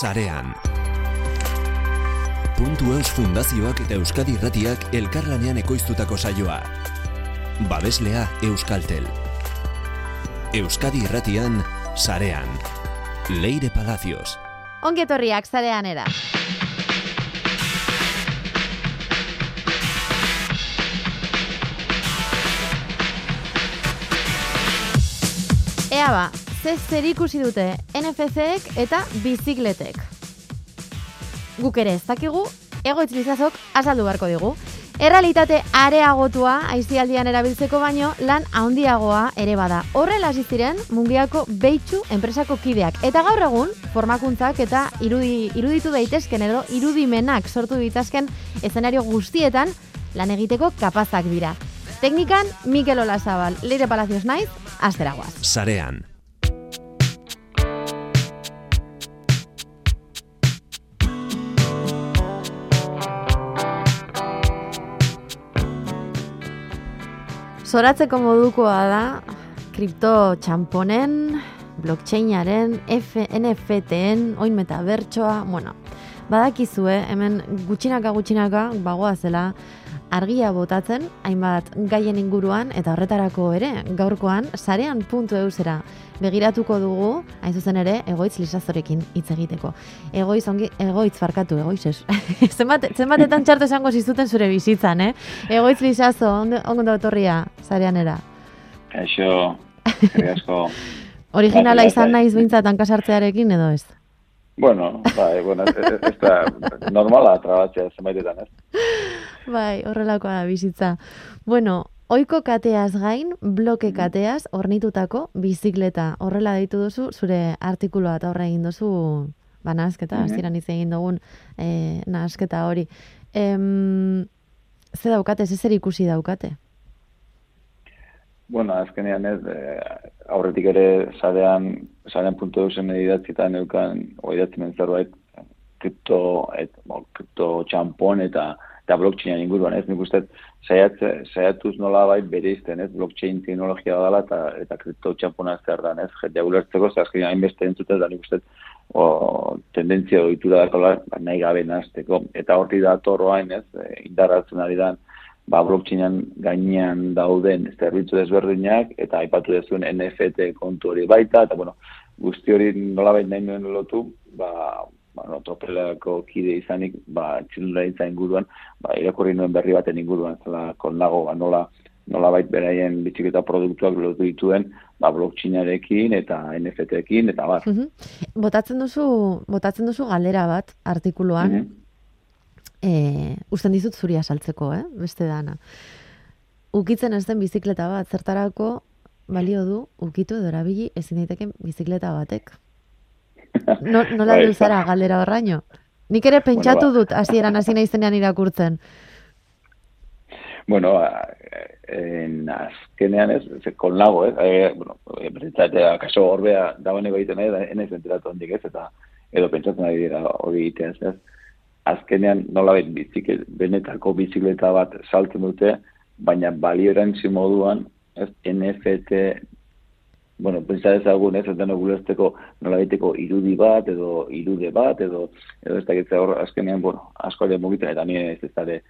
Sarean. Puntu Eus Fundazioak eta Euskadi Irratiak elkarlanean ekoiztutako saioa. Babeslea Euskaltel. Euskadi Irratian, Sarean. Leire Palacios. Ongetorriak zarean era. Ea ba, ze zer ikusi dute NFC-ek eta bizikletek. Guk ere ez dakigu, egoitz lizazok azaldu beharko digu. Errealitate areagotua aizialdian erabiltzeko baino lan handiagoa ere bada. Horrela ziren mungiako beitzu enpresako kideak. Eta gaur egun, formakuntzak eta irudi, iruditu daitezken edo irudimenak sortu ditazken eszenario guztietan lan egiteko kapazak dira. Teknikan, Mikel Olazabal, Leire Palacios naiz, azteragoaz. Sarean. Zoratzeko modukoa da, kripto txamponen, blockchainaren, NFT-en, oin metabertsoa, bueno, badakizue, hemen gutxinaka gutxinaka, bagoa zela, argia botatzen, hainbat gaien inguruan, eta horretarako ere, gaurkoan, sarean puntu eusera begiratuko dugu, hain zuzen ere, egoitz lisazorekin hitz egiteko. Egoitz, ongi, egoitz farkatu, egoitz ez. zenbat, zenbatetan txarto esango zizuten zure bizitzan, eh? Egoitz lisazo, ondo, ondo etorria, sarean. Kaixo, asko. Originala izan naiz behintzat hankasartzearekin edo ez? Bueno, bai, bueno, ez, ez, ez da normala trabatzea zenbaitetan, ez? Bai, horrelakoa da bizitza. Bueno, oiko kateaz gain, bloke kateaz, ornitutako bizikleta. Horrela deitu duzu, zure artikuloa eta horre egin duzu, ba, nahasketa, mm -hmm. hitz egin dugun e, nahasketa hori. Em, ze daukate, ze zer ikusi daukate? Bueno, azkenean ez, e, aurretik ere sarean, sarean puntu eusen idatzita neukan, o idatzen zerbait, kripto, et, bo, kripto txampon eta eta blockchainan inguruan, ez? Nik uste saiatuz nola bai bere izten, ez? Blockchain teknologia dela eta eta kripto txampona zer da, ez? Jendea ulertzeko, ze azkenean hainbeste entzutez da nik uste o, tendentzia ohitura da ba, nahi gabe nazteko. Eta horti da toroain, ez? E, indarratzen ari da, ba, blockchainan gainean dauden zerbitzu desberdinak, eta aipatu dezuen NFT kontu hori baita, eta bueno, guzti hori nola nahi nuen lotu, ba, ba, no, tropelako kide izanik, ba, txilura inguruan, ba, irakurri nuen berri baten inguruan, zela, nago, ba, nola, nola bait beraien bitxiketa produktuak lotu dituen, ba, blockchainarekin eta NFT-ekin, eta bat. Botatzen duzu, botatzen duzu galera bat, artikuluan, mm e, usten dizut zuria saltzeko, eh? beste dana. Ukitzen ez den bizikleta bat, zertarako balio du, ukitu edo erabili ezin daiteken bizikleta batek. No, nola bai, zara galdera horraino? Nik ere pentsatu bueno, ba. dut hasieran hasi naizenean irakurtzen. Bueno, en azkenean ez, kon lago, eh? eh bueno, pentsate akaso horbea dagoeneko egiten nahi, enez enteratu handik ez, eta edo pentsatzen ari dira hori egiteaz, ez? Azkenean nola biziklet, benetako bizikleta bat saltzen dute, baina balio moduan, ez, NFT bueno, pentsa ezagun, ez, eta nogulezteko nola egiteko irudi bat, edo irude bat, edo, edo ez dakitza hor, azkenean, bueno, asko ere mugitzen, eta nire ez ez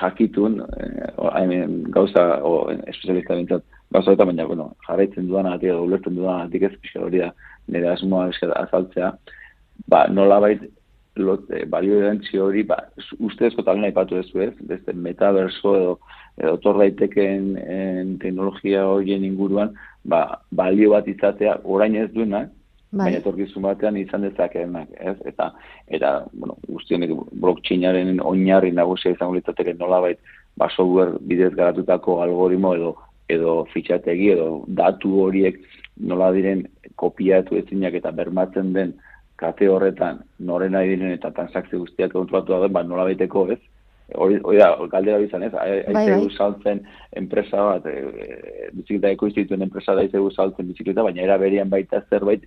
jakitun, eh, gauza, o, espezialista bintzat, gauza eta baina, bueno, jarraitzen dudan ati, edo ulertzen dudan atik ez, pixka hori da, nire asmoa azaltzea, ba, nola bait, lot, e, balio hori, ba, ustezko talen aipatu ez, beste metaverso edo, edo tor daiteken teknologia horien inguruan, ba, balio bat izatea orain ez duenak, bai. baina etorkizun batean izan dezakeenak, ez? Eta eta bueno, guztionek blockchainaren oinarri nagusia izango litzateke nolabait ba software bidez garatutako algoritmo edo edo fitxategi edo datu horiek nola diren kopiatu ezinak eta bermatzen den kate horretan noren nahi diren eta transakzio guztiak kontrolatu da, ba nola baiteko, ez? hori, hori da, galdera bizan ez, aize bai, bai. saltzen enpresa bat, e, bizikleta ekoiztituen enpresa da aize saltzen bizikleta, baina era berian baita zerbait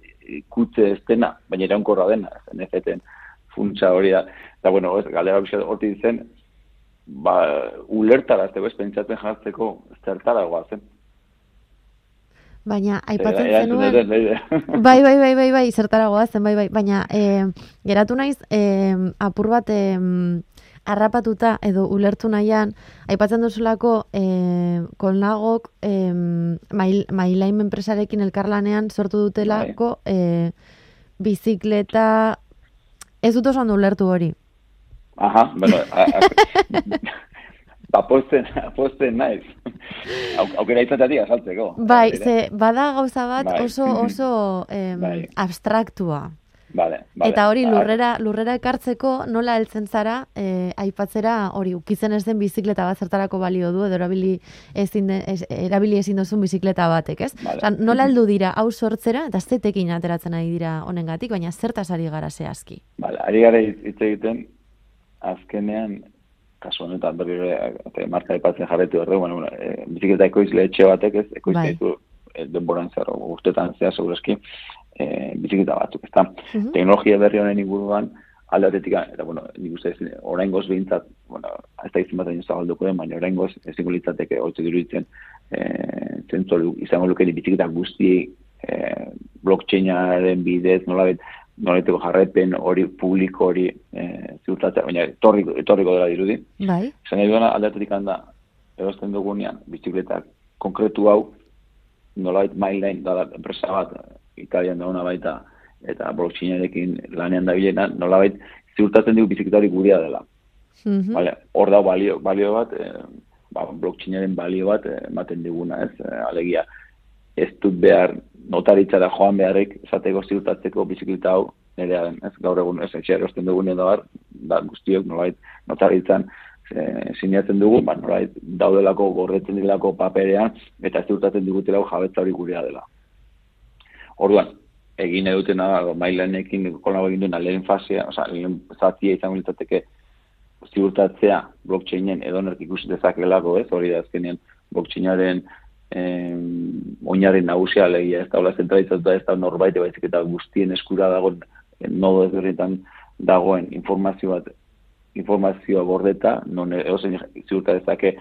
kutze ez dena, baina era unkorra dena, zen funtsa hori da, eta bueno, ez, galdera hori zen, ba, ulertara, ez pentsatzen jartzeko zertara guazen. Baina, aipatzen zenuen... bai, bai, bai, bai, bai, zertara goazen, bai, bai, baina, e, geratu naiz, e, apur bat, e, arrapatuta edo ulertu nahian, aipatzen duzulako e, kolnagok e, mailaim enpresarekin elkarlanean sortu dutelako e, bizikleta, ez dut oso ulertu hori. Aha, bueno, aposten, aposten naiz. Aukera izateatik azaltzeko. Bai, ze, bada gauza bat bai. oso, oso em, bai. abstraktua. Vale, vale. Eta hori lurrera, lurrera ekartzeko nola heltzen zara eh, aipatzera hori ukitzen ez den bizikleta bat zertarako balio du edo erabili ezin, ez, erabili ezin duzun bizikleta batek, ez? Vale. nola heldu dira hau sortzera eta zetekin ateratzen ari dira honengatik, baina zertaz ari gara zehazki? Vale, ari gara hitz egiten azkenean kasu honetan berri ere marka aipatzen jarretu erre, bueno, e, bizikleta ekoizle etxe batek ez, ekoizle bai. ditu e, denboran zer, urtetan zea segureski, e, bizikleta batzuk, ezta? Uh Teknologia berri honen inguruan, aldatetik, eta bueno, nik uste ez, orain goz behintzat, bueno, ez da izin bat egin zabalduko den, baina orain goz, ez zinko litzateke, hori diruditzen, e, zentzolu, izango lukeni bizikleta guzti e, blockchainaren bidez, nola bet, noleteko jarrepen hori publiko hori e, ziurtatzea, baina etorriko, etorriko dela dirudi. Bai. Zan nahi duena aldatetik handa, erosten dugunean, bizikletak konkretu hau, nolait mailain, da enpresa bat, Italian da baita, eta blockchainarekin lanean da bilena, nolabait ziurtatzen dugu biziketa hori guria dela. Mm -hmm. vale, hor da balio, balio bat, e, ba, blockchainaren balio bat eh, ematen diguna, ez, alegia, ez dut behar notaritza da joan beharrik esateko ziurtatzeko bizikleta hau nire den, ez gaur egun ez etxe erosten dugu nire da, da guztiok nolait notaritzan e, sinatzen dugu, ba, nolait daudelako gorretzen dilako paperean eta ziurtatzen digutela jabetza hori gurea dela. Orduan, egin eduten da, mailanekin kolabo egin duen lehen fasea, oza, lehen zatia izango litzateke ziurtatzea blockchainen edonerk ikusi dezakelako, ez, hori da azkenean blockchainaren eh, oinaren nagusia legia, ez da hola zentralitzatuta ez da norbait baizik eta guztien eskura dagoen nodo ezberdinetan dagoen informazio bat informazioa gordeta, non eosen ziurta dezake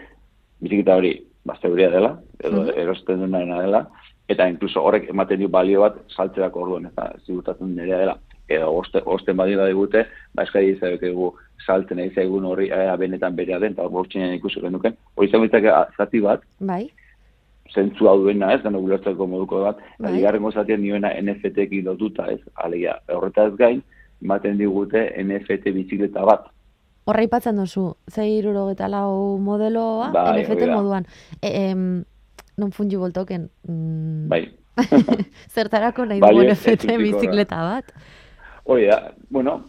bizikita hori bazteuria dela, edo -hmm. erosten duena dela, eta inkluso horrek ematen du balio bat saltzerako orduan, eta ziurtatzen nirea dela. Edo oste, osten badio da digute, ba eskari izabek egu saltzen egin zaigun horri ea benetan berea den, eta bortxenean ikusi genuken. Hori izan zati bat, bai zentzu hau duena, ez, gano gulertzeko moduko bat, bai. garrengo zatean nioena NFT-ek lotuta, ez, alegia, horretaz gain, ematen digute NFT bizikleta bat. Horra ipatzen duzu, zei eta lau modeloa, bai, NFT moduan. E, em, non fungi boltoken. Mm. Bai. Zertarako nahi dugu NFT bizikleta bat? Hori da, bueno,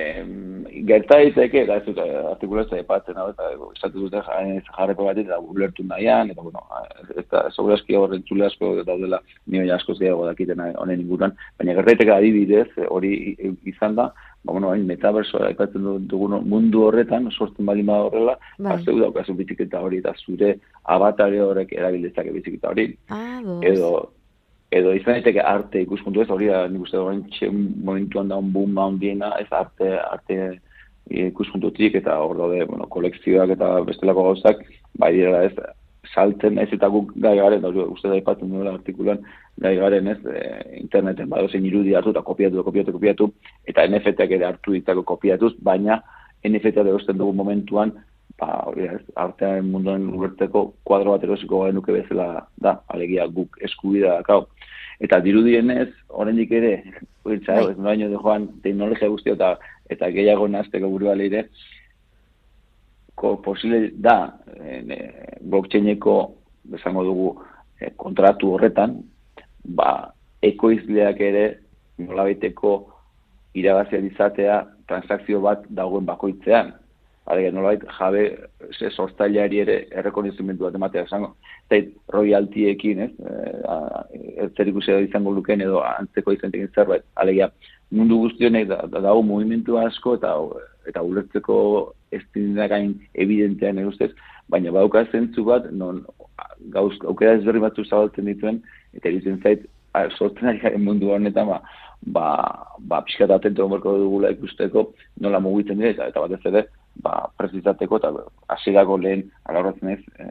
em, gerta daiteke da ez dut eh, artikulazioa aipatzen hau eta esatu dute jarreko bat eta ulertu nahian eta bueno ez da segurazki horren txule asko daudela nio asko gehiago dakiten honen inguruan. Baina gerta daiteke adibidez hori izan da ba bueno hain metaverso aipatzen dugun mundu horretan sortzen baldin bada horrela ba bai. zeu daukazu biziketa hori eta zure abatare horrek erabil biziketa hori. Ah, edo edo izan daiteke arte ikuspuntu ez, hori da, nik uste duen momentuan da un boom handiena, ez arte, arte ikuspuntutik eta hor daude, bueno, kolekzioak eta bestelako gauzak, bai dira ez, saltzen ez eta guk gai garen, da, uste da ipatzen duela artikulan, gai garen ez, e, interneten badozen irudi hartu eta kopiatu, kopiatu, kopiatu, eta NFT-ak ere hartu ditzako kopiatuz, baina NFT-ak erosten dugu momentuan, ba, hori ez, artean munduan ulerteko kuadro bat erosiko genuke bezala da, alegia guk eskubida dakau. Eta dirudienez, oraindik ere, oitza, bai. ez baino de joan teknologia guztia eta eta gehiago nazteko buru ere, ko posible da, en, e, blockchaineko, bezango dugu, e, kontratu horretan, ba, ekoizleak ere, nolabaiteko iragazia dizatea, transakzio bat dagoen bakoitzean. Alegia, nolabait, jabe, ze sortzailari ere errekonizimentu bat ematea esango. Zait, royaltiekin, ez? E, zer ikusi izango luken edo antzeko izan tekin zerbait. Alegia, mundu guztionek da, da, dago movimentu asko eta eta ulertzeko ez gain evidentean egustez, baina bauka zentzu bat, non gauz, aukera ezberri batzu zabaltzen dituen, eta egiten zait, sortzen ari mundu honetan, ba, ba, ba pixkat atento dugula ikusteko, nola mugitzen dira, eta, eta batez ere, ba, prezizateko eta hasierako lehen alorratzen ez, e,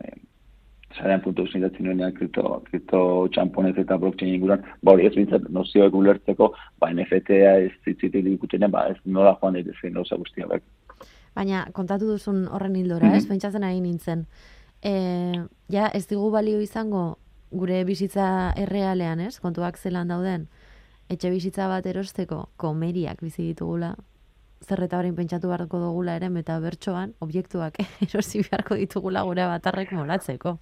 zarean puntu zindatzen nuenean kripto, kripto txamponez eta blockchain inguran, ba hori ez bintzat nozioek ulertzeko, ba NFT-a ez zitzitik dikutenen, ba ez nola joan daitezke gauza guztia bek. Baina, kontatu duzun horren hildora, ez? Mhm. Pentsatzen ari nintzen. E, ja, ez digu balio izango gure bizitza errealean, ez? Kontuak zelan dauden, etxe bizitza bat erosteko, komeriak bizi ditugula, zerreta horrein pentsatu beharko dugula ere, eta bertsoan, objektuak erosi beharko ditugula gure batarrek molatzeko.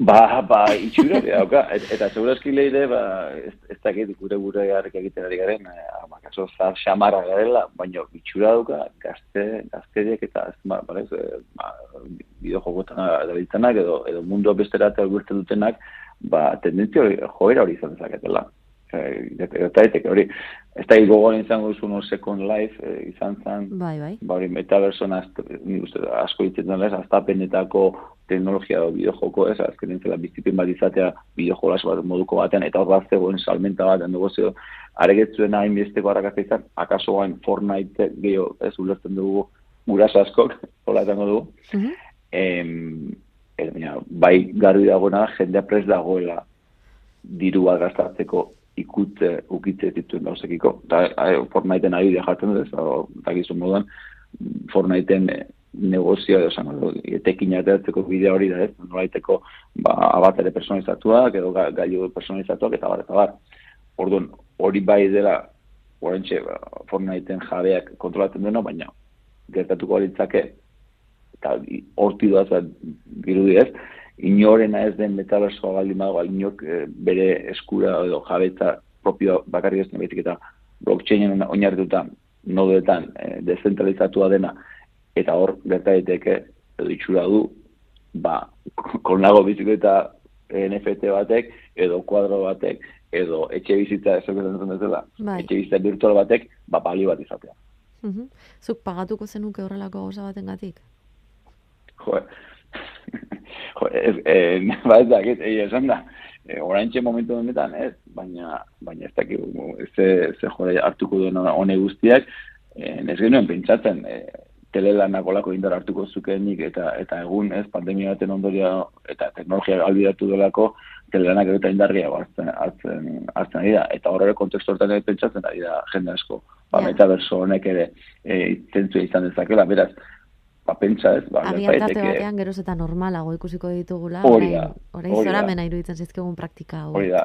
Ba, ba, itxura, dauka, eta segurazki leire, ba, ez, ez dakit gure gure garrik egiten ari garen, eh, ba, kaso, zar xamarra garela, baina itxura dauka, gazte, gazteriek eta, ez, ba, ba, ez, ba, bideo jokotan edo, edo mundu bestera eta dutenak, ba, tendentzio joera hori izan zaketela eta hori, ez da gogoan izango duzu no Second Life eh, izan zen, bai, bai. ba hori metaversoan asko ditzen duen ez, aztapenetako teknologia edo bideojoko ez, azken entzela bizipen bat izatea bideojolas bat moduko batean, eta hor bat zegoen salmenta bat, zeo, aregetzuen hain bizteko harrakazte izan, akaso gain Fortnite gehiago ez ulertzen dugu guras askok, hola etango dugu. Uh -huh. em, bai garbi dagoena, jendea pres dagoela dirua gastatzeko ikutze ukitze dituen gauzekiko. Da, Fortniteen ari da jartzen dut, eta gizu moduan, Fortniteen eh, negozio edo zan, etekin ateratzeko bidea hori da ez, nolaiteko ba, abatere personalizatuak edo ga, gailu personalizatuak eta bar, eta bar. Orduan, hori bai dela, horrentxe, ba, Fortniteen jabeak kontrolatzen dena, baina gertatuko litzake eta horti duaz, girudi ez, inorena ez den metaversoa baldin badago, inok e, bere eskura edo jabetza propio bakarri ez nebaitik eta blockchainen oinarrituta nodoetan e, dezentralizatua dena eta hor gerta daiteke edo itxura du ba, konago bizikleta NFT batek edo kuadro batek edo etxe bizitza ez dela bai. etxe bizitza virtual batek ba, balio bat izatea. Uh Zuk pagatuko zenuke horrelako gauza baten gatik? Jo, eh, ba ez da, ez, esan da, e, oraintxe momentu honetan, ez, baina, baina ez dakik, ze, ze jore hartuko duen hone guztiak, e, ez genuen pentsatzen, e, telelanak olako indar hartuko zukenik eta eta egun ez pandemia baten ondoria eta teknologia albidatu delako telelanak eta indarria hartzen hartzen hartzen dira eta horre kontekstu hortan ere pentsatzen ari da jende asko. Ba yeah. metaverso honek ere e, izan dezakela beraz pentsa ez, ba, Abiantarte batean geroz eta normalago ikusiko ditugula, hori da, hori zora mena iruditzen zizkegun praktika hau. Hori da,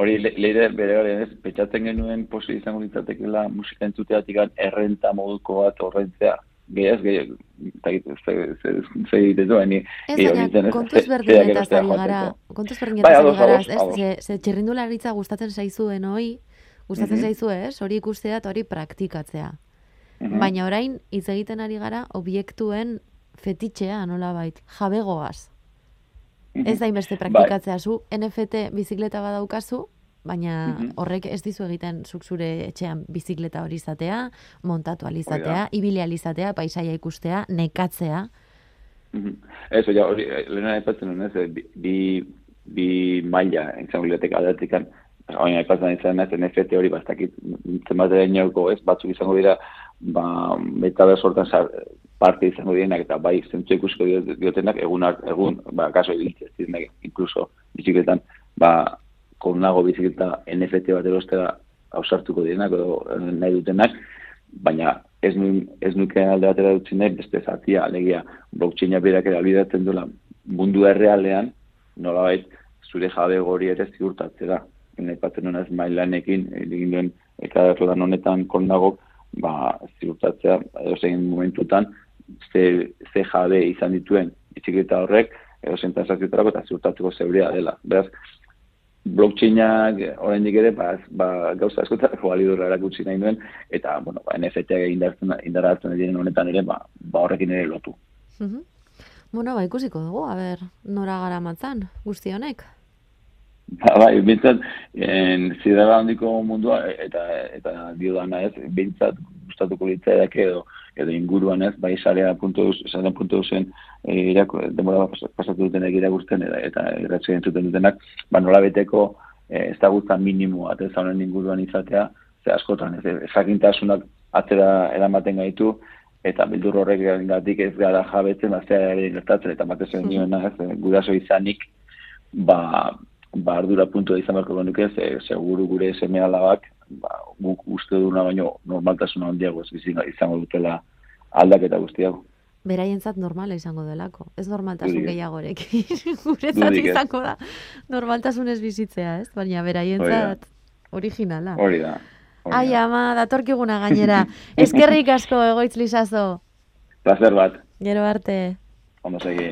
hori leire bere hori ez, petxatzen genuen posi izango ditzatekela musika entzuteatik errenta moduko bat horrentzea, gehiaz, gehiaz, ze egiten duen, ni, kontuz berdin eta zari gara, kontuz berdin eta zari gara, ez, ze txerrindularitza gustatzen zaizuen hoi, gustatzen zaizu ez, hori ikustea eta hori praktikatzea. -hmm. Baina orain hitz egiten ari gara objektuen fetitxea nola bait, jabegoaz. Mm -hmm. Ez da inbeste bai. praktikatzea zu, NFT bizikleta badaukazu, baina mhm. horrek ez dizu egiten zuk zure etxean bizikleta hori izatea, montatu alizatea, ibili alizatea, paisaia ikustea, nekatzea. Mm -hmm. Ez, hori, eh, lehena epatzen ez, bi, bi, bi maila, entzan bibliotek adatikan, Oina, aipatzen izan ez, NFT hori bastakit zenbat ez, batzuk izango dira ba, metaverso hortan parte izango dienak eta bai zentzu ikusko diotenak egun egun ba kaso ibiltzen zirenak incluso bizikletan ba konago bizikleta NFT bat erostera ausartuko dienak edo nahi dutenak baina ez nu ez nuke alde batera dutzi nahi beste zatia alegia blockchaina berak ere albidatzen duela mundu errealean nolabait zure jabe gori ere ziurtatzera Aipatzen nuen ez mailanekin egin duen ekadarlan honetan konnagok ba, ziurtatzea, edo zein momentutan, ze, ze jabe izan dituen itxiketa horrek, edo zein transakzioetarako eta ziurtatzeko zeurea dela. Beraz, blockchainak oraindik ere ba, ba gauza askotarako balidurra erakutsi nahi duen eta bueno ba NFT indartzen indartzen diren honetan ere ba, ba horrekin ere lotu. Mm Bueno, ba ikusiko dugu, a ber, nora garamatzan guzti honek. Ba, bai, bintzat, en, zidara handiko mundua, eta, eta dio dana ez, bintzat, gustatuko litzaidak edo, edo inguruan ez, bai, sarea puntu sarea puntu duzen, e, irako, demora pasatu dutenek irakusten, eta, eta irratxe entzuten dutenak, ba, nola beteko, e, ez da guztan minimoa, ez honen inguruan izatea, ze askotan, ez, ezakintasunak atzera eramaten gaitu, eta bildur horrek gatik ez gara jabetzen, ere gertatzen, eta batez mm -hmm. ez, guraso izanik, ba, ba ardura puntu da izan barko genuke, ze, seguru gure seme alabak, ba, guk uste duna baino normaltasuna handiago ez izango dutela aldaketa guztiago. Beraientzat normala izango delako. Ez normaltasun gehiagorek. Guretzat izango da normaltasun ez bizitzea, ez? Baina beraientzat originala. Hori da. Ai, ama, datorkiguna gainera. Eskerrik asko egoitz lizazo. Placer bat. Gero arte. Ondo segi.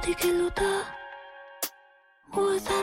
어디 길로 다 모아다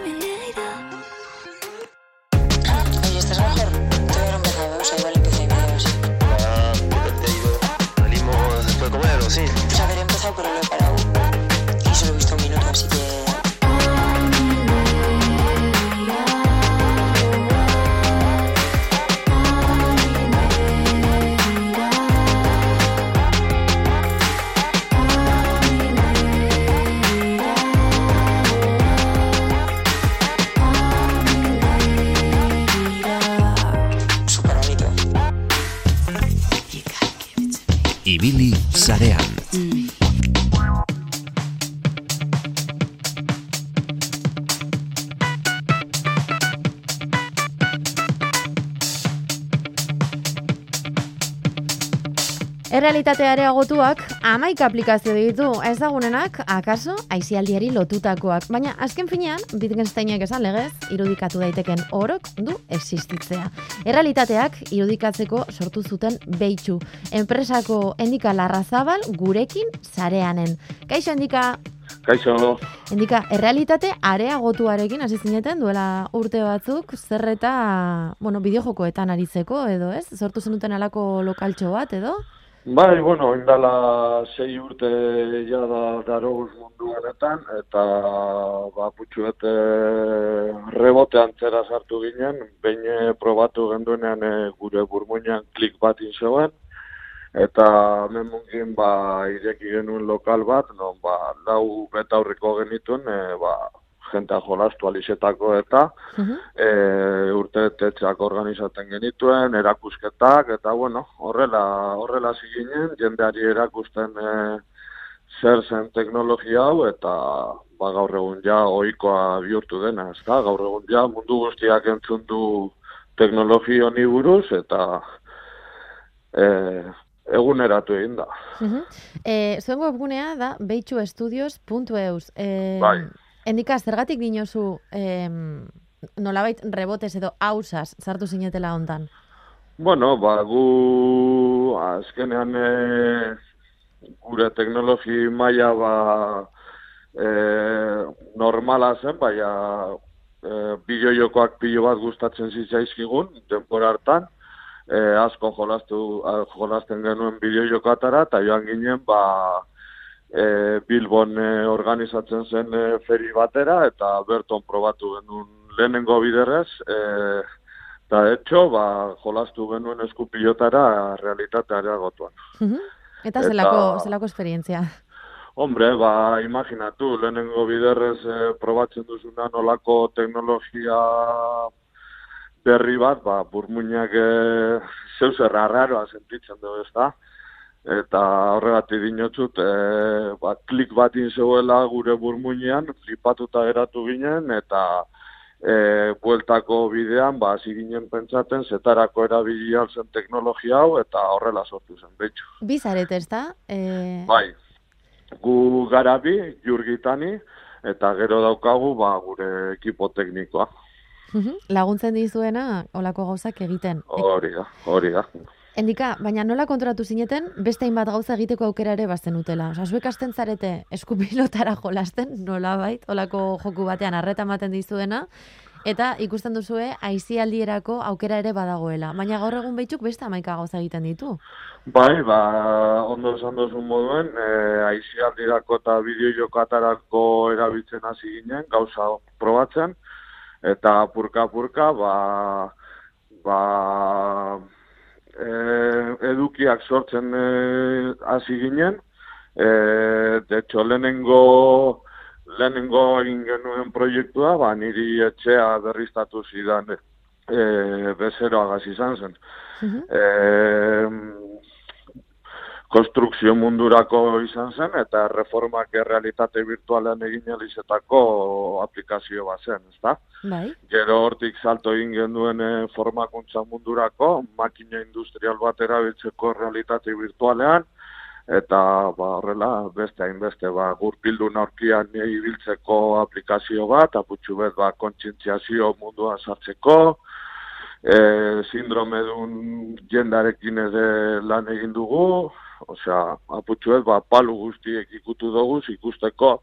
Errealitate areagotuak amaik aplikazio ditu, ezagunenak, akaso, aizialdiari lotutakoak. Baina, azken finean, Wittgensteinek esan legez, irudikatu daiteken orok du existitzea. Errealitateak irudikatzeko sortu zuten beitzu. Enpresako endika larrazabal gurekin zareanen. Kaixo, endika... Kaixo. Endika, errealitate areagotuarekin hasi zineten duela urte batzuk, zer eta, bueno, bideojokoetan aritzeko, edo ez? Sortu zenuten alako lokaltxo bat, edo? Bai, bueno, indala sei urte ja da daroguz mundu honetan, eta ba, putxuet rebote antzera sartu ginen, behin eh, probatu genduenean e, gure burmuinean klik bat zegoen, eta memungin ba, ireki genuen lokal bat, non ba, lau betaurriko genituen, e, ba, jentea jolastu alizetako eta uh -huh. e, urte tetxak organizaten genituen, erakusketak, eta bueno, horrela, horrela ziginen, jendeari erakusten e, zer zen teknologia hau, eta ba, gaur egun ja oikoa bihurtu dena, ez da? Gaur egun ja mundu guztiak entzun du teknologia honi buruz, eta e, eguneratu egin da. Uh -huh. e, zuen webgunea da beitxuestudios.eus. E, bai. Endika, zergatik dinozu eh, nolabait rebotes edo hausaz sartu zinetela hontan? Bueno, ba, gu azkenean e, gure teknologi maila ba, e, normala zen, baina e, bideojokoak pilo bat gustatzen zitzaizkigun, denpora hartan, e, asko jolastu, jolasten genuen bideojokoatara, eta joan ginen, ba, e, Bilbon e, organizatzen zen e, feri batera eta berton probatu genuen lehenengo biderrez e, eta etxo ba, jolastu genuen eskupilotara realitatea gotuan. Eta zelako, zelako esperientzia? Hombre, ba, imaginatu, lehenengo biderrez e, probatzen duzuna nolako teknologia berri bat, ba, burmuinak e, zeu zerra sentitzen dugu ez da eta horregatik dinotzut, e, ba, klik bat inzeuela gure burmuinean, flipatuta eratu ginen, eta e, bueltako bidean, ba, ginen pentsaten, zetarako erabili zen teknologia hau, eta horrela sortu zen, betxu. Bizaret ez da? E... Bai, gu garabi, jurgitani, eta gero daukagu, ba, gure ekipo teknikoa. Laguntzen dizuena, olako gauzak egiten. Hori da, hori da. Endika, baina nola kontratu zineten, beste hainbat gauza egiteko aukera ere bazten utela. Osa, zuek asten zarete eskupilotara jolasten, nola bait, olako joku batean arreta ematen dizuena, eta ikusten duzue, aizialdierako aukera ere badagoela. Baina gaur egun behitzuk beste amaika gauza egiten ditu. Bai, ba, ondo esan duzun moduen, e, aizialdirako eta bideo jokatarako erabiltzen hasi ginen, gauza probatzen, eta purka-purka, ba, ba, edukiak sortzen e, hasi ginen. E, de hecho, lehenengo, lehenengo egin genuen proiektua, ba, niri etxea berriztatu zidan e, bezeroa izan zen. Uh konstrukzio mundurako izan zen, eta reformak realitate virtualean egin elizetako aplikazio bat zen, ezta? Bai. Gero hortik salto egin genuen eh, formakuntza mundurako, makina industrial bat erabiltzeko realitate virtualean, eta ba, horrela beste hainbeste ba, gurpildu norkian ibiltzeko aplikazio bat, aputxu bet ba, kontxintziazio mundua sartzeko, e, sindrome dun jendarekin ere lan egin dugu, osea, aputxuet, ba, palu guztiek ikutu dugu, ikusteko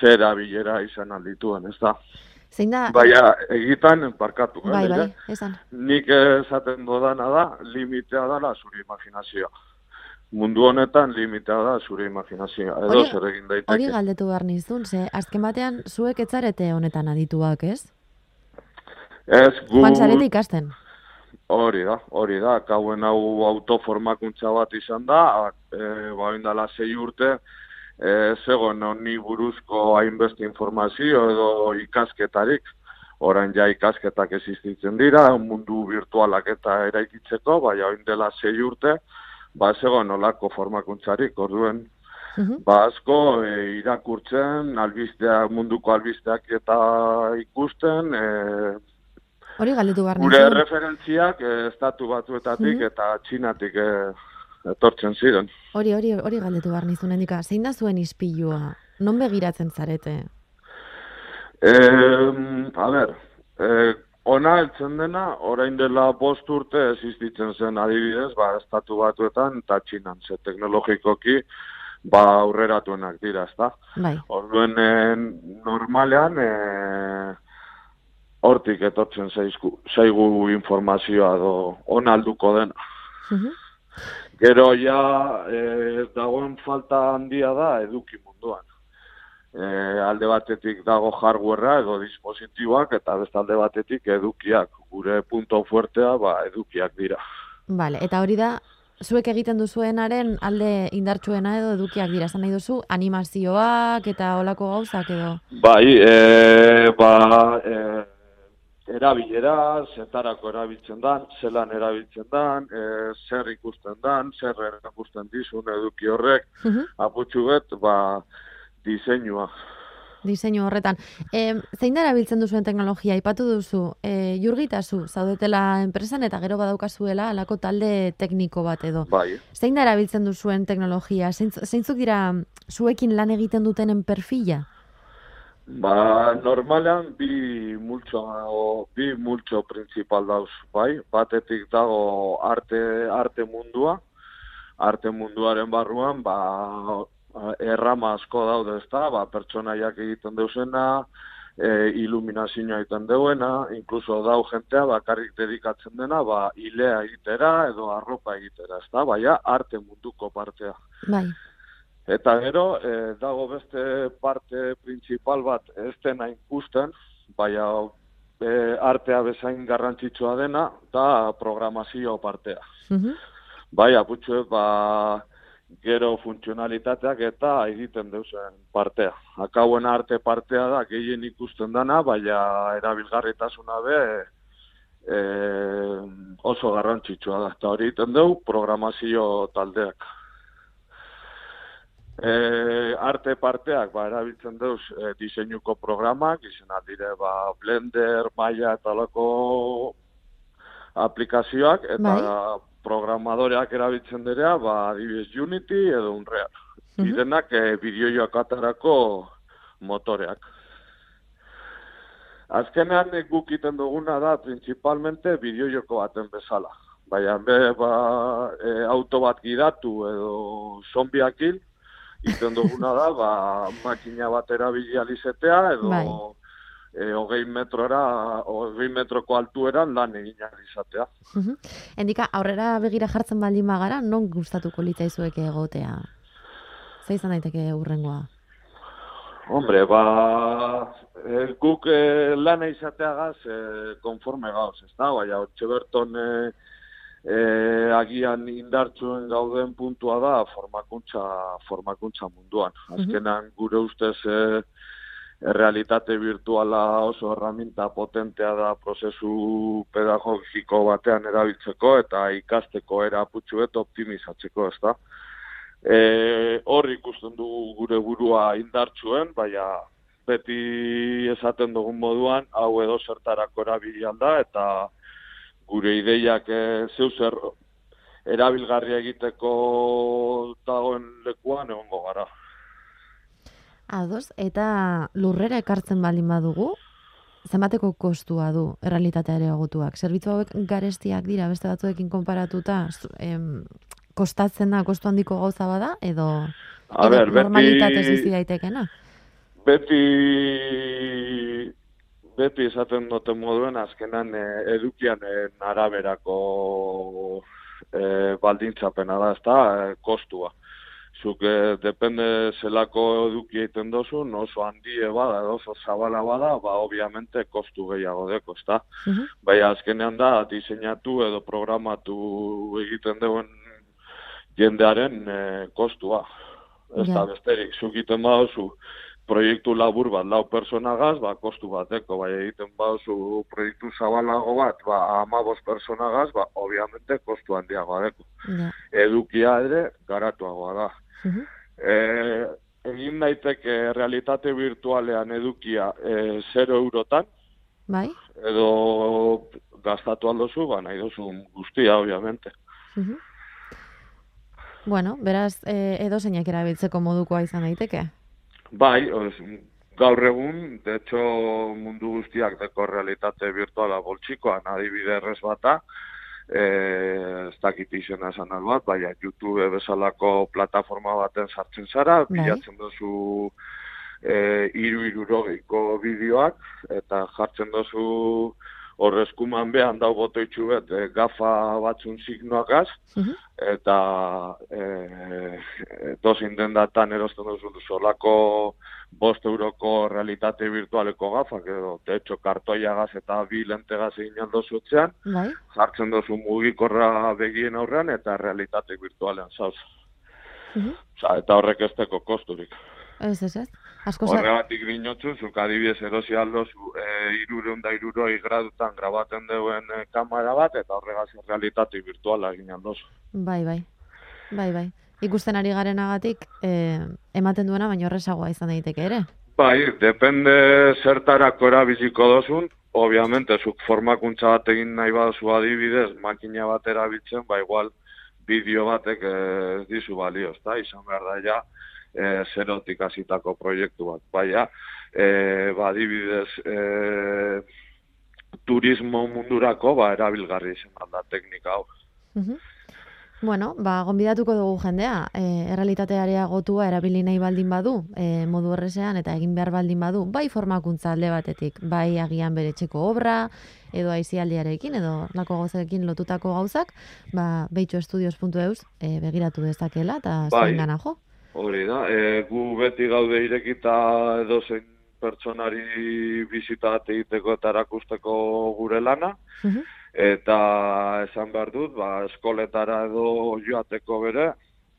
zera bilera izan aldituen, ez da? Zein da? Baina, egitan, parkatu. Eh, bai, bai, esan. Nik esaten dodana da, limitea dala zure imaginazioa. Mundu honetan limitea da zure imaginazioa. Edo zer egin daiteke. Hori galdetu behar nizun, ze azken batean zuek etzarete honetan adituak, ez? Ez, gu... Juan ikasten. Hori da, hori da, kauen hau autoformakuntza bat izan da, e, ba, indala zei urte, e, zegoen honi buruzko hainbeste informazio edo ikasketarik, orain ja ikasketak existitzen dira, mundu virtualak eta eraikitzeko, bai hau indela zei urte, ba, zegoen olako formakuntzarik, orduen, Uhum. Ba, asko e, irakurtzen, albisteak, munduko albisteak eta ikusten, e, Hori galdetu behar Gure referentziak eh, estatu batzuetatik mm eta txinatik eh, etortzen ziren. Hori, hori, hori galdetu behar nizun, endika. Zein da zuen izpilua? Non begiratzen zarete? Eh, a ber, eh, ona eltzen dena, orain dela bost urte existitzen zen adibidez, ba, estatu batuetan eta txinan, ze teknologikoki, ba, aurreratuenak dira, ezta? Bai. Orduen, normalean, eh, hortik etortzen zaizku, zaigu informazioa do onalduko dena. Gero ja, e, dagoen falta handia da eduki munduan. E, alde batetik dago hardwarea edo dispositiboak eta beste alde batetik edukiak. Gure punto fuertea ba, edukiak dira. Vale, eta hori da, zuek egiten duzuenaren alde indartsuena edo edukiak dira, zan nahi duzu, animazioak eta olako gauzak edo? Bai, e, ba, e, erabilera, zetarako erabiltzen dan, zelan erabiltzen dan, e, zer ikusten dan, zer erakusten dizun eduki horrek, Mhm. aputxu bet, ba, diseinua. diseinu horretan. E, zein da erabiltzen duzuen teknologia? Ipatu duzu, e, jurgitazu, zaudetela enpresan eta gero badaukazuela alako talde tekniko bat edo. Bai, Zein da erabiltzen duzuen teknologia? Zeintz, zeintzuk dira zuekin lan egiten dutenen perfila? Ba, normalean bi multxo, o, bi multxo principal dauz, bai? Batetik dago arte, arte mundua, arte munduaren barruan, ba, errama asko daude, ezta? Ba, pertsonaiak egiten deuzena, e, iluminazioa egiten deuena, inkluso dau jentea bakarrik dedikatzen dena, ba, ilea egitera edo arropa egitera, ezta? Baina arte munduko partea. Bai. Eta gero, e, dago beste parte principal bat ez dena ikusten, baina e, artea bezain garrantzitsua dena, da programazio partea. Mhm. Bai, aputxu, ba, gero funtzionalitateak eta egiten deusen partea. Akauen arte partea da gehien ikusten dana, baina erabilgarritasuna be e, oso garrantzitsua da. Eta hori egiten deu programazio taldeak. E, arte parteak ba, erabiltzen deuz e, diseinuko programak, izena dire ba, Blender, Maya eta lako aplikazioak, eta Bai. programadoreak erabiltzen direa, ba, adibidez Unity edo Unreal. Mhm. Direnak e, bideojoak atarako motoreak. Azkenean guk iten duguna da, principalmente bideojoko baten bezala. Baina, be, ba, e, auto bat gidatu edo zombiak hil, iten duguna da, ba, makina bat erabili alizetea edo Bai. e, hogei metrora, hogei metroko altueran lan egin izatea. Mhm. Endika, aurrera begira jartzen baldin bagara, non gustatuko litzaizueke egotea? Ze izan daiteke urrengoa? Hombre, ba, e, guk e, lana izateagaz e, konforme gauz, ez da? Baina, hortxe berton e, e, agian indartsuen gauden puntua da formakuntza, formakuntza munduan. Azkenan gure ustez e, realitate virtuala oso herramienta potentea da prozesu pedagogiko batean erabiltzeko eta ikasteko era putxuet optimizatzeko, ez da? E, hor ikusten dugu gure burua indartsuen, baina beti esaten dugun moduan, hau edo zertarako erabilian da, eta gure ideiak e, zeu zer erabilgarria egiteko dagoen lekuan egongo gara. Ados, eta lurrera ekartzen baldin badugu, zenbateko kostua du errealitateare egotuak? Zerbitzu hauek garestiak dira beste batzuekin konparatuta, em, kostatzen da, kostu handiko gauza bada, edo, A edo ber, beti- normalitatez bizi daitekena? Beti beti esaten duten moduen azkenan e, edukianen araberako e, baldintzapena da, ezta, e, kostua. Zuk, e, depende zelako eduki egiten dozun, oso handie bada, oso zabala bada, ba, obviamente, kostu gehiago deko, ezta. Mhm. Bai, azkenean da, diseinatu edo programatu egiten duen jendearen e, kostua. Ez da, besterik, zuk egiten baduzu proiektu labur bat lau personagaz, ba, kostu bateko, bai, egiten baduzu proiektu zabalago bat, ba, amabos personagaz, ba, obviamente, kostu handiagoa deko. Ja. Edukia ere, garatuagoa da. Mhm. E, egin daiteke realitate virtualean edukia e, 0 eurotan, Bai? edo gastatu aldozu, ba, nahi duzu guztia, obviamente. Mhm. Bueno, beraz, e, edo zeinak erabiltzeko modukoa izan daiteke? Bai, os, gaur egun, de hecho, mundu guztiak deko realitate virtuala boltsikoan, adibide errez bata, eh, ez dakit izena esan bat, baina YouTube bezalako plataforma baten sartzen zara, Bai. bilatzen duzu e, iru irurogeiko bideoak, eta jartzen duzu horrezkuman behan dau botoitxu bet, e, gafa batzun signoakaz, Mhm. eta e, dozin den datan erosten duzu solako bost euroko realitate virtualeko gafak, edo, de hecho, kartoiagaz eta bi lentegaz egin aldozutzean, Bai? jartzen duzu mugikorra begien aurrean eta realitate virtualean zauz. Mhm. Osa, eta horrek ez teko kosturik. Ez, ez, ez. Asko. Horregatik dinotzu, zuk adibidez erosi aldozu e, irureun da iruroi gradutan grabaten deuen e, kamera bat, eta horregaz realitate virtuala egin aldozu. Bai, bai. Bai, bai. Ikusten ari garenagatik, eh, ematen duena, baina horrezagoa izan daiteke ere. Bai, depende zertarako erabiliko dozun, obviamente, zuk formakuntza bat egin nahi baduzu adibidez, makina bat erabiltzen, ba igual, bideo batek eh, ez dizu balio, ezta? Izan behar da ja, e, zerotik hasitako proiektu bat. Baina, e, ba, adibidez, e, turismo mundurako, ba, erabilgarri izan da teknika hau. Mhm. Bueno, ba, gonbidatuko dugu jendea, e, errealitatearea gotua erabili nahi baldin badu, e, modu horrezean, eta egin behar baldin badu, bai formakuntza alde batetik, bai agian bere txeko obra, edo aizialdiarekin, edo lako gauzekin lotutako gauzak, ba, behitxoestudios.eus e, begiratu dezakela, eta Bai. jo. Hori da, e, gu beti gaude irekita edo zein pertsonari bizita bat egiteko eta erakusteko gure lana, Mhm. eta esan behar dut, ba, eskoletara edo joateko bere,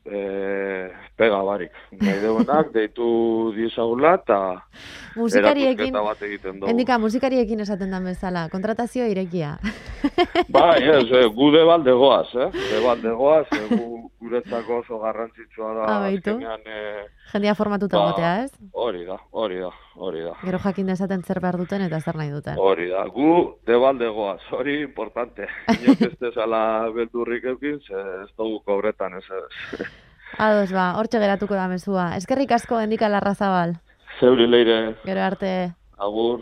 e, pega barik. Nahi deuenak, deitu dizagula eta Musikariekin, bat egiten dugu. endika musikariekin esaten den bezala, kontratazio irekia. Bai, ez, e, gu debalde goaz, eh? Debalde goaz, e, gu, guretzako oso garrantzitsua da Ah, baitu. azkenean, e, Jendea formatuta Ba. ez? hori da, hori da, hori da. Gero jakin dezaten zer behar duten eta zer nahi duten. Hori da, gu debalde goaz, hori importante. Inok ez dezala beldurrik eukin, ze ez dugu kobretan ez ez. Ados, ba, hortxe geratuko da mezua. Eskerrik asko endika larra zabal. Zeuri leire, Gero arte. agur.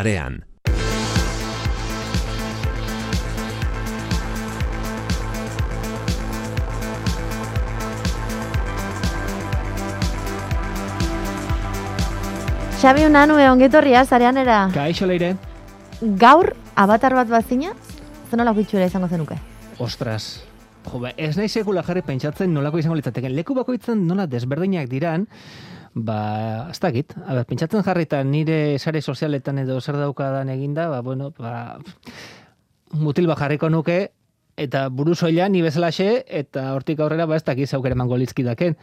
Sarean. Xabi Unanu ongetorria zareanera. Kaixo leire. Gaur abatar bat bazina, zen nolako itxura izango zenuke? Ostras. Jo, ba, ez nahi sekula jarri pentsatzen nolako izango litzateken. Leku bakoitzen nola desberdinak diran, ba, ez dakit. A ber, pentsatzen jarritan nire sare sozialetan edo zer daukadan eginda, ba, bueno, ba, mutil bat jarriko nuke, eta buru soila ni bezalaxe, eta hortik aurrera, ba, ez dakit zaukere emango litzkidaken.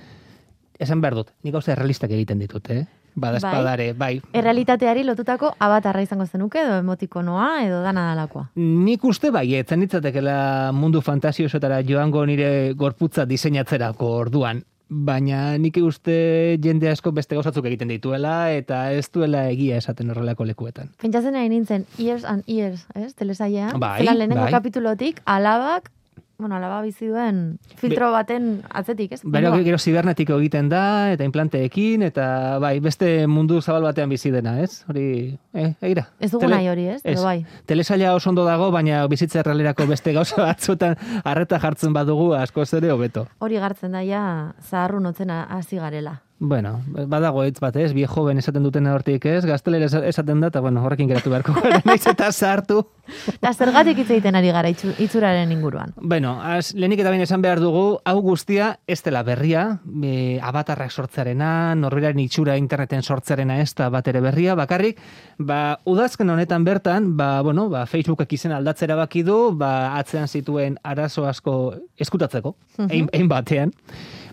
Esan behar dut, nik gauza errealistak egiten ditut, eh? Bada Bai. espadare, bai. Errealitateari lotutako abatarra izango zenuke, edo emotikonoa, edo dana dalakoa. Nik uste bai, etzen ditzatekela mundu fantasiosotara joango nire gorputza diseinatzerako orduan. Baina nik uste jende asko beste gauzatzuk egiten dituela eta ez duela egia esaten horrelako lekuetan. Pentsatzen nahi nintzen, Years and Years, ez, telesaia. Bai, Zela lehenengo bai. kapitulotik, alabak, bueno, alaba bizi duen filtro baten atzetik, ez? Mundua. gero zibernetiko egiten da, eta implanteekin, eta bai, beste mundu zabal batean bizi dena, ez? Hori, eh, egira. Ez dugu nahi hori, ez? Edo bai. Telesaila oso ondo dago, baina bizitza errealerako beste gauza batzutan harreta jartzen badugu askoz ere hobeto. Hori gartzen da ja zaharrun otzen hasi garela. Bueno, badago hitz bat, ez? Vie joven esaten duten hortik, ez? Gaztelera esa- esaten da, eta bueno, horrekin geratu beharko gara, naiz eta sartu. Eta zergatik hitz egiten ari gara itxuraren inguruan. Bueno, az, lehenik eta behin esan behar dugu, hau guztia ez dela berria, e, abatarrak sortzarena, norberaren itxura interneten sortzarena ez da bat ere berria, bakarrik, ba, udazken honetan bertan, ba, bueno, ba, Facebookek izen aldatzera baki du, ba, atzean zituen arazo asko eskutatzeko, ein, ein batean.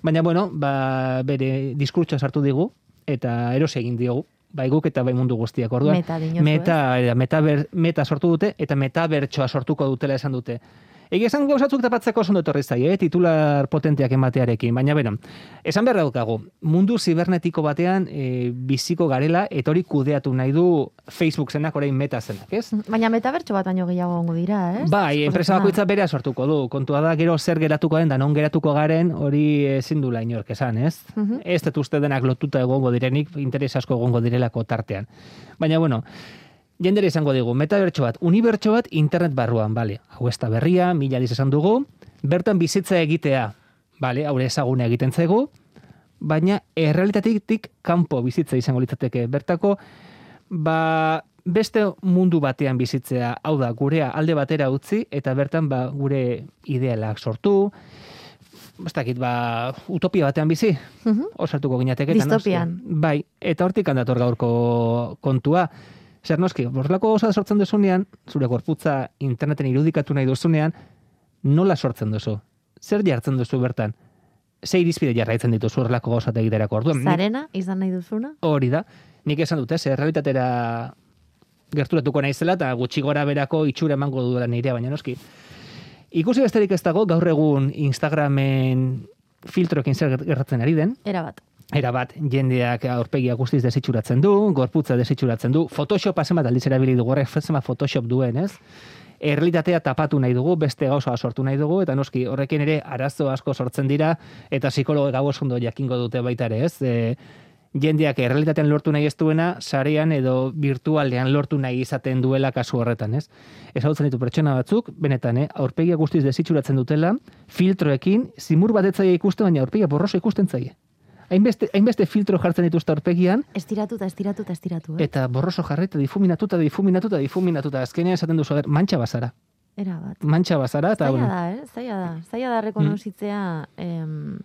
Baina, bueno, ba, bere diskurtsoa sartu digu, eta eros egin diogu, bai guk eta bai mundu guztiak orduan. Meta meta, meta, ber, meta sortu dute, eta meta bertsoa sortuko dutela esan dute. Egia esan gauzatzuk tapatzeko oso etorri zaie, eh? titular potenteak ematearekin, baina beno, esan behar daukagu, mundu zibernetiko batean e, biziko garela, eta hori kudeatu nahi du Facebook zenak orain meta zenak, ez? Baina metabertso bat baino gehiago gongo dira, ez? Bai, enpresa bakoitza berea sortuko du. Kontua da gero zer geratuko den da non geratuko garen hori ezin dula inork esan, ez? Mhm. Ez dut uste denak lotuta egongo direnik, interes asko egongo direlako tartean. Baina bueno, jendere izango digu, metabertso bat, unibertso bat internet barruan, bale. Hau ez da berria, mila diz esan dugu, bertan bizitza egitea, bale, haure ezaguna egiten zaigu, baina errealitatetik kanpo bizitza izango litzateke. Bertako, ba, beste mundu batean bizitzea, hau da, gurea alde batera utzi, eta bertan ba, gure idealak sortu, ez dakit, ba, utopia batean bizi, Mhm. osartuko ginateke. Distopian. Bai, eta hortik handator gaurko kontua. Zer noski, borlako gauza sortzen duzunean, zure gorputza interneten irudikatu nahi duzunean, nola sortzen duzu? Zer jartzen duzu bertan? Ze irizpide jarraitzen dituzu horrelako gauzat egiterako orduan. Zarena, izan nahi duzuna? Hori da. Nik esan dute, ze realitatera gerturatuko naizela eta gutxi gora berako itxura emango duela nirea, baina noski. Ikusi besterik ez dago, gaur egun Instagramen filtroekin zer gertatzen ari den, Era bat. Era bat jendeak aurpegia guztiz desitxuratzen du, gorputza desitxuratzen du, Photoshop zenbat aldiz erabili dugu, horrek zenbat Photoshop duen, ez? Errealitatea tapatu nahi dugu, beste gauza sortu nahi dugu, eta noski horrekin ere arazo asko sortzen dira, eta psikologo gau ondo jakingo dute baita ere, ez? E, jendeak errealitatean lortu nahi ez duena, sarean edo virtualean lortu nahi izaten duela kasu horretan, ez? Ezagutzen ditu pertsona batzuk, benetan, eh, aurpegia guztiz desitxuratzen dutela, filtroekin, zimur bat ez zaie ikusten, baina aurpegia borroso ikusten zaie. Hainbeste, hainbeste filtro jartzen dituzte aurpegian, Estiratuta, estiratuta, estiratu, eh? eta borroso jarrita difuminatuta, difuminatuta, difuminatuta, azkenean esaten duzu, ber, mantxa bazara. Era bat. Mantxa bazara, eta, Zaila da, eh? Zaila da. Zaila da rekonozitzea em,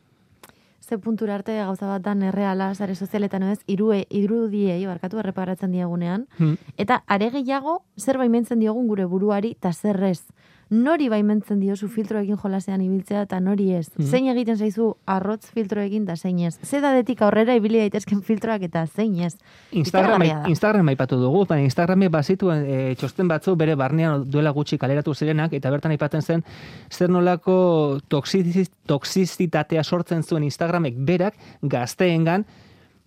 ze puntura arte gauza bat dan erreala, sare sozialetan ez, irue, irudiei, barkatu erreparatzen diagunean, hmm, eta are gehiago, zer baimentzen diogun gure buruari, eta zer ez. Nori baimentzen diozu filtroekin jolasean ibiltzea, eta nori ez. Mhm. Zein egiten zaizu arrotz filtroekin, da zein ez. Ze dadetik aurrera ibili daitezken filtroak, eta zein ez. Instagram. Instagram aipatu dugu, baina Instagrame bazituen e, txosten batzu bere barnean duela gutxi kaleratu zirenak, eta bertan aipatzen zen, zer nolako toxizitatea sortzen zuen Instagramek berak gazteengan,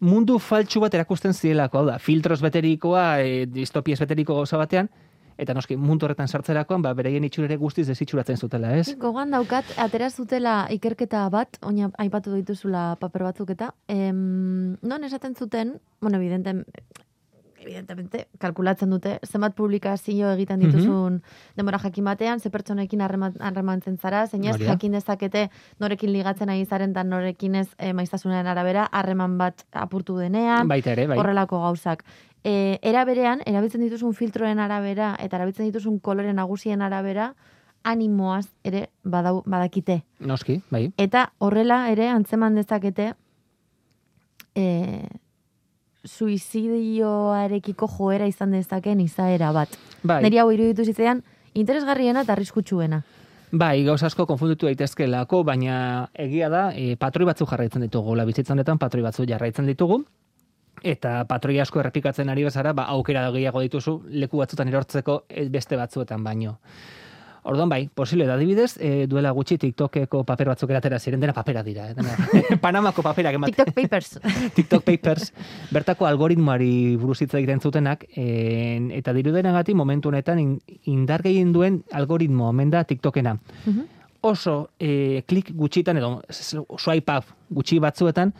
mundu faltsu bat erakusten zielako, hau da, filtros beterikoa, e, distopiez beteriko gauza batean, eta noski mundu horretan sartzerakoan, ba, beraien itxurere guztiz desitxuratzen zutela, ez? Gogan daukat, atera zutela ikerketa bat, oina aipatu dituzula paper batzuk eta, em, non esaten zuten, bueno, evidenten, evidentemente, kalkulatzen dute, zenbat publikazio egiten dituzun denbora jakin batean, ze pertsonekin harreman- harremantzen zara, zeinez Hori da. jakin dezakete norekin ligatzen ari zaren, da norekin ez e, maiztasunaren arabera, harreman bat apurtu denean, Baita ere, bai. horrelako gauzak. E, era berean, erabiltzen dituzun filtroen arabera, eta erabiltzen dituzun kolore nagusien arabera, animoaz ere badau, badakite. Noski, bai. Eta horrela ere antzeman dezakete e, suizidioarekiko joera izan dezaken izaera bat. Bai. Neri hau iruditu zitzaidan interesgarriena eta arriskutsuena. Bai, gauz asko konfunditu daitezkeelako, baina egia da, e, patroi batzu jarraitzen ditugu, la bizitzan honetan patroi batzu jarraitzen ditugu, eta patroi asko errepikatzen ari bezara, ba, aukera gehiago dituzu leku batzutan erortzeko eh, beste batzuetan baino. Orduan bai, posible da adibidez, e, duela gutxi TikTokeko paper batzuk eratera ziren, dena papera dira, eh? dena, Panamako paperak ematen. TikTok Papers. TikTok Papers, bertako algoritmoari buruz hitz egiten zutenak, en, eta dirudenagatik momentu honetan in, indar gehien duen algoritmo omen da TikTokena. Mhm. Oso e, klik gutxitan edo swipe up gutxi batzuetan,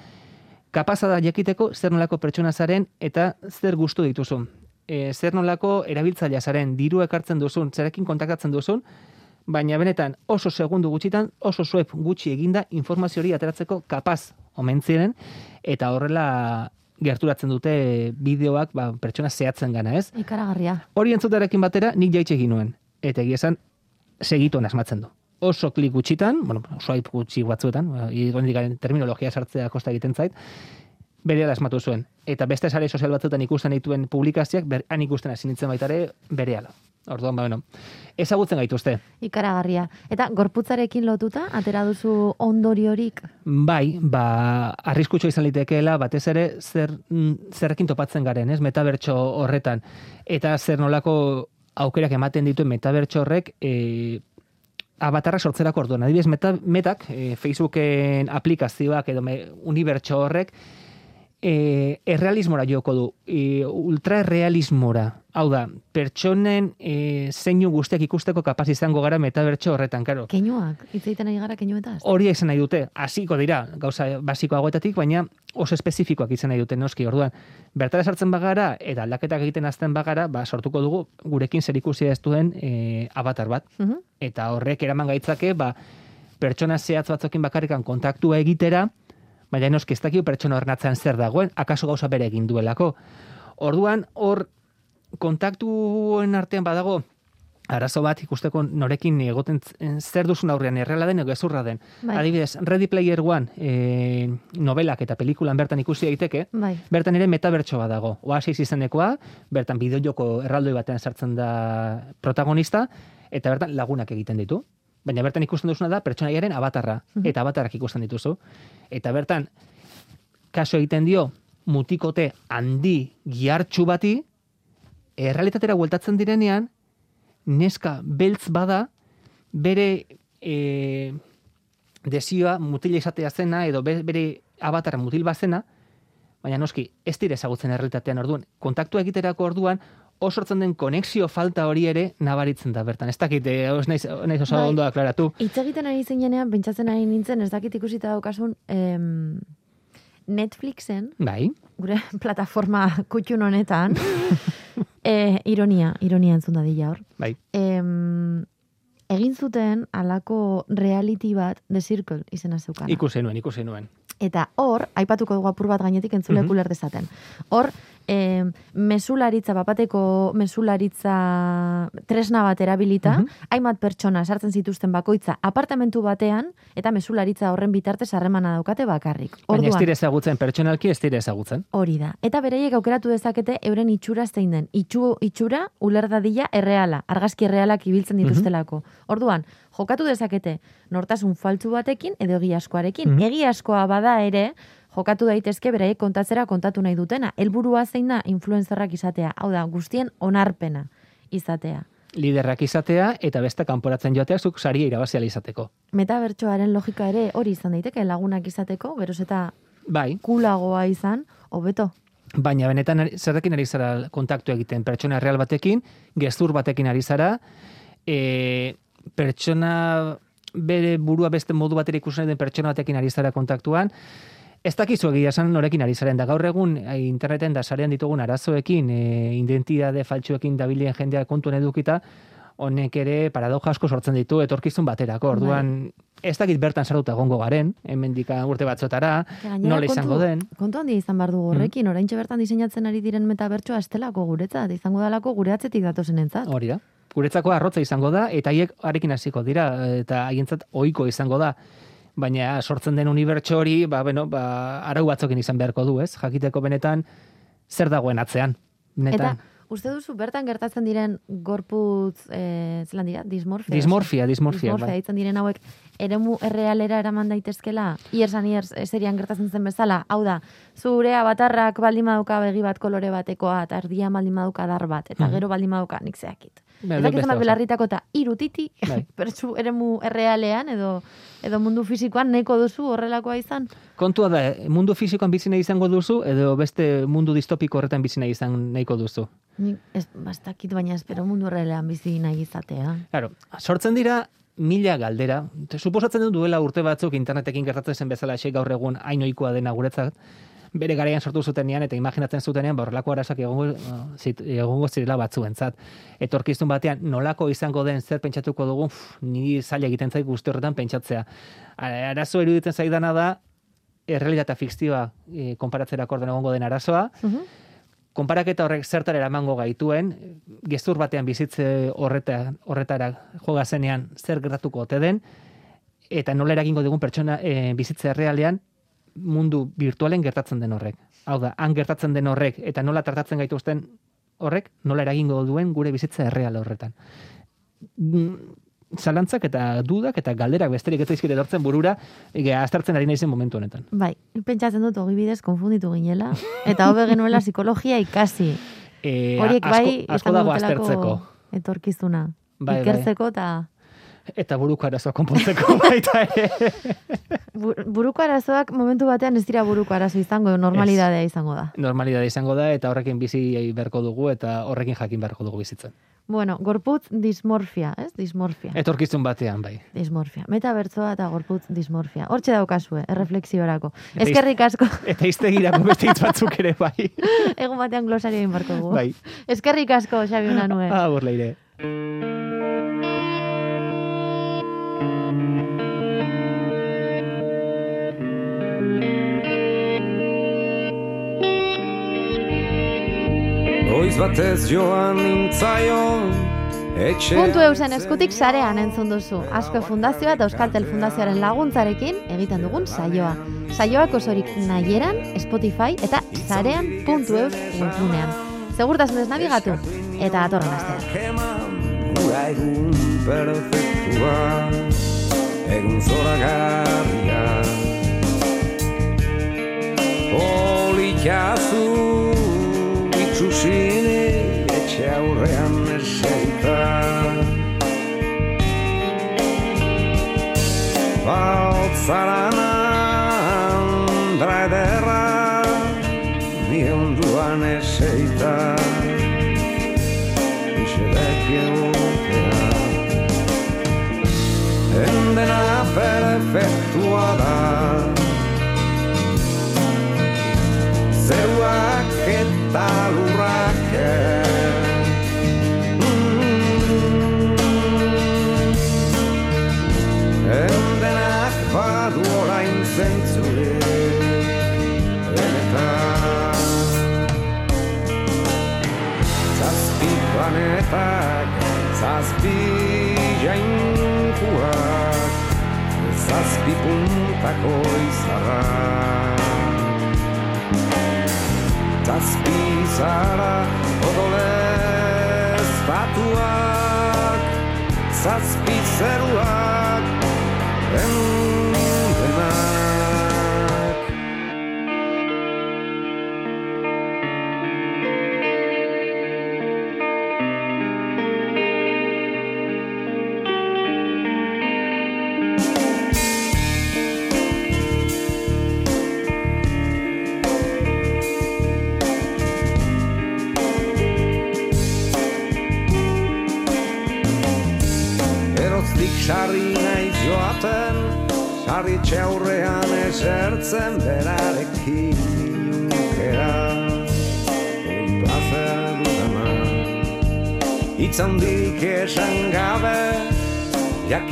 kapaza da jakiteko zer nolako pertsona zaren eta zer gustu dituzun. E, zer nolako erabiltzailea zaren, diru ekartzen duzun, zerekin kontaktatzen duzun, baina benetan oso segundu gutxitan, oso swipe gutxi eginda informazio hori ateratzeko kapaz omen ziren, eta horrela gerturatzen dute bideoak ba, pertsona zehatzen gana, ez? Ikaragarria. Hori entzutarekin batera nik jaitxe egin nuen. Eta egia esan, segitu asmatzen du. Oso klik gutxitan, bueno, swipe gutxi batzuetan, irondik terminologia sartzea kosta egiten zait, bere asmatu zuen. Eta beste sare sozial batzuetan ikusten dituen publikazioak, ber, han ikusten hasi nintzen baita ere, bere Orduan, ba, bueno, ezagutzen gaituzte. Ikaragarria. Eta gorputzarekin lotuta, atera duzu ondoriorik? Bai, ba, arriskutxo izan litekeela, batez ere, zer, mm, zerrekin topatzen garen, ez, metabertso horretan. Eta zer nolako aukerak ematen dituen metabertso horrek, e, abatarrak sortzerako orduan. Adibidez, meta, metak, e, Facebooken aplikazioak edo me, unibertso horrek, e, errealismora joko du, e, ultraerrealismora. Hau da, pertsonen e, zeinu guztiak ikusteko kapaz izango gara metabertso horretan, karo. Keinuak, hitz egiten ari gara keinuetaz. Hori izan nahi dute, hasiko dira, gauza basikoagoetatik, baina oso espezifikoak izan nahi dute noski, orduan, bertara sartzen bagara, eta aldaketak egiten azten bagara, ba, sortuko dugu gurekin zerikusia ez duen e, avatar bat. Mhm. Eta horrek eraman gaitzake, ba, pertsona zehatz batzokin bakarrikan kontaktua egitera, baina noski ez dakigu pertsona horren atzean zer dagoen, akaso gauza bere egin duelako. Orduan, hor, kontaktuen artean badago, arazo bat ikusteko norekin egoten z- zer duzun aurrean erreala den edo gezurra den. Bai. Adibidez, Ready Player One e, novelak eta pelikulan bertan ikusi daiteke, Bai. bertan ere metabertso bat dago. Oasis izenekoa, bertan bideojoko erraldoi batean sartzen da protagonista, eta bertan lagunak egiten ditu. Baina bertan ikusten duzuna da pertsonaiaren abatarra, eta abatarrak ikusten dituzu. Eta bertan, kaso egiten dio, mutikote handi gihartxu bati, errealitatera bueltatzen direnean, neska beltz bada, bere e, desioa mutila izatea zena, edo be- bere abatarra mutil bazena, baina noski, ez dire ezagutzen errealitatean orduan. Kontaktua egiterako orduan, oso sortzen den konexio falta hori ere nabaritzen da bertan. Ez dakit, eh, ez naiz, naiz oso Bai. ondo aklaratu. Hitz egiten ari zinenean, pentsatzen ari nintzen, ez dakit ikusita daukasun, em, Netflixen, Bai, gure plataforma kutxun honetan, e, ironia, ironia entzun dadila hor. bai. Em, egin zuten alako reality bat, The Circle izena zeukana. Ikusi nuen, ikusi nuen. Eta hor, aipatuko dugu apur bat gainetik entzulek Mhm. uler dezaten. Hor, e, mesularitza, bapateko mesularitza tresna bat erabilita, Mhm. hainbat pertsona sartzen zituzten bakoitza apartamentu batean, eta mesularitza horren bitartez harremana daukate bakarrik. Baina ez Orduan, dire ezagutzen, pertsonalki ez dire ezagutzen. hori da. Eta bereiek aukeratu dezakete euren itxura zein den. Itxu, itxura uler dadila erreala, argazki errealak ibiltzen dituztelako. Orduan, jokatu dezakete nortasun faltzu batekin edo egiazkoarekin. Mhm. Egiazkoa bada ere, jokatu daitezke beraiek kontatzera kontatu nahi dutena. Helburua zein da influencerrak izatea. Hau da, guztien onarpena izatea. Liderrak izatea eta beste kanporatzen joatea zuk saria irabaziala izateko. Metabertsoaren logika ere hori izan daiteke lagunak izateko, geroz eta Bai, kulagoa izan, hobeto. baina benetan zerrekin ari zara kontaktu egiten pertsona real batekin, gezur batekin ari zara, e, pertsona bere burua beste modu batera ikusten den pertsona batekin ari zara kontaktuan, Ez dakizu egia esan norekin ari zaren, da gaur egun eh, interneten da sarean ditugun arazoekin, e, identitate faltsuekin dabilen jendea kontuen edukita, honek ere paradoja asko sortzen ditu etorkizun baterako. Orduan, ez dakit bertan sartuta egongo garen, hemendika urte batzotara, Gainera, nola izango kontu- den. Kontu handia izan behar dugu horrekin, oraintxe bertan diseinatzen ari diren metabertsoa estelako guretzat, izango dalako gure atzetik datozen entzat. Hori da. Guretzako arrotza izango da, eta haiek arekin hasiko dira, eta haientzat ohiko izango da. Baina sortzen den unibertso hori, ba, bueno, ba, arau batzokin izan beharko du, ez? Jakiteko benetan zer dagoen atzean. Benetan. Eta, uste duzu bertan gertatzen diren gorputz, eh, zelan dira, dismorfia? dismorfia, dismorfia. dismorfia bai. diren hauek eremu errealera eraman daitezkela, iers aniers serian gertatzen zen bezala, hau da, zure abatarrak baldin baduka begi bat kolore batekoa, eta erdian baldin baduka dar bat, eta Mhm. gero baldin baduka nik zeakit. Ez dakit gauza. belarritako eta irutitik, Bai. pertsu eremu errealean, edo, edo mundu fisikoan neko duzu horrelakoa izan. Kontua da, mundu fisikoan bizi nahi izango duzu, edo beste mundu distopiko horretan bizi nahi izan nahiko duzu. Nik ez, bastakit baina espero mundu errealean bizi nahi izatea. Claro, sortzen dira mila galdera. Suposatzen dut duela urte batzuk internetekin gertatzen zen bezala xe gaur egun hain ohikoa dena guretzat. Bere garaian sortu zutenean eta imaginatzen zutenean ba horrelako arazoak egongo uh, zit- egongo zirela batzuentzat. Etorkizun batean nolako izango den zer pentsatuko dugu, uf, ni zaila egiten zait guzti horretan pentsatzea. Arazo iruditzen zaidana da errealitatea fikzioa e, konparatzerako orden egongo den arazoa, Mhm. konparaketa horrek zertara eramango gaituen, gezur batean bizitze horreta, horretara joga zenean zer gertatuko ote den, eta nola eragingo dugun pertsona e, bizitze errealean mundu virtualen gertatzen den horrek. Hau da, han gertatzen den horrek, eta nola tratatzen gaituzten horrek, nola eragingo duen gure bizitza erreal horretan. Mm, Zalantzak eta dudak eta galderak besterik ez zaizkit etortzen burura, aztertzen ari naizen momentu honetan. Bai, pentsatzen dut ogi bidez konfunditu ginela, eta hobe genuela psikologia ikasi. E, Horiek asko, bai, asko izango dago aztertzeko. etorkizuna. Bai, bai. Ikertzeko eta Eta buruko arazoa konpontzeko baita ere. bu- buruko arazoak momentu batean ez dira buruko arazo izango, normalidadea izango da. Normalidade izango da eta horrekin bizi beharko dugu eta horrekin jakin beharko dugu bizitzen. Bueno, gorputz dismorfia, ez? Dismorfia. Etorkizun batean bai. Dismorfia. Metabertsoa eta gorputz dismorfia. Hortxe daukazue, erreflexiorako. Eta iz- Eskerrik asko. Eta iztegirako beste hitz batzuk ere bai. Egun batean glosario egin barko dugu. bai. Eskerrik asko, Xabi Unanue. Agur leire. Goiz batez joan nintzaion etxe Puntu eusen eskutik sarean entzun duzu. Asko Fundazioa eta Euskaltel Fundazioaren laguntzarekin egiten dugun saioa. Saioak osorik nahieran, Spotify eta sarean puntu eus webgunean. Segurtasunez nabigatu eta atorren gura egun perfektua Egun zora garria Itxusini etxe aurrean eseita Bautzaran andra ederra Ni onduan eseita Isedek egotea Endena perfektua da Zeruak eta lurrak zazpi zeruak,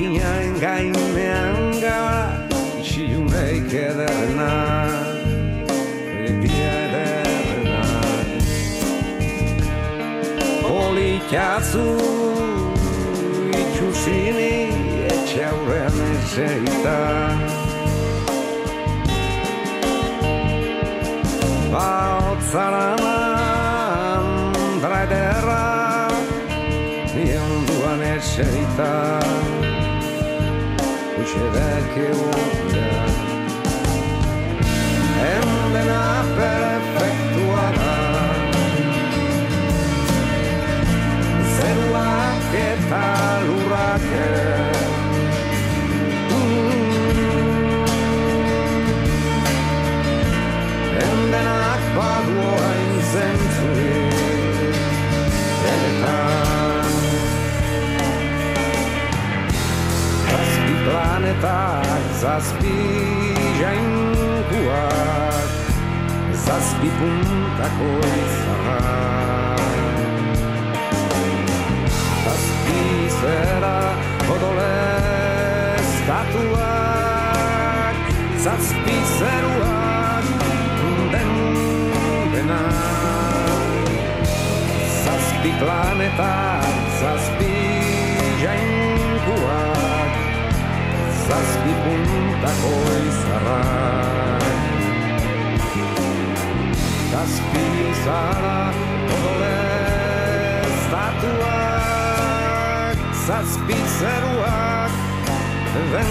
Jakinain gainean gara Isiluneik ederrena Egia ederrena. Politxazu itxusini etxe aurrean eserita Baotzara mandra ederra Nionduan eserita Uxe deke urtea Endena perfektua da zeruak eta planetak, zazpi jainkuak Zazpi puntako izarrak Zazpizera odole estatuak Zazpizeruak den dena Zazpi planetak, zazpi Zazpi puntako izarrak. Zazpi zara odole estatuak Zazpi zeruak den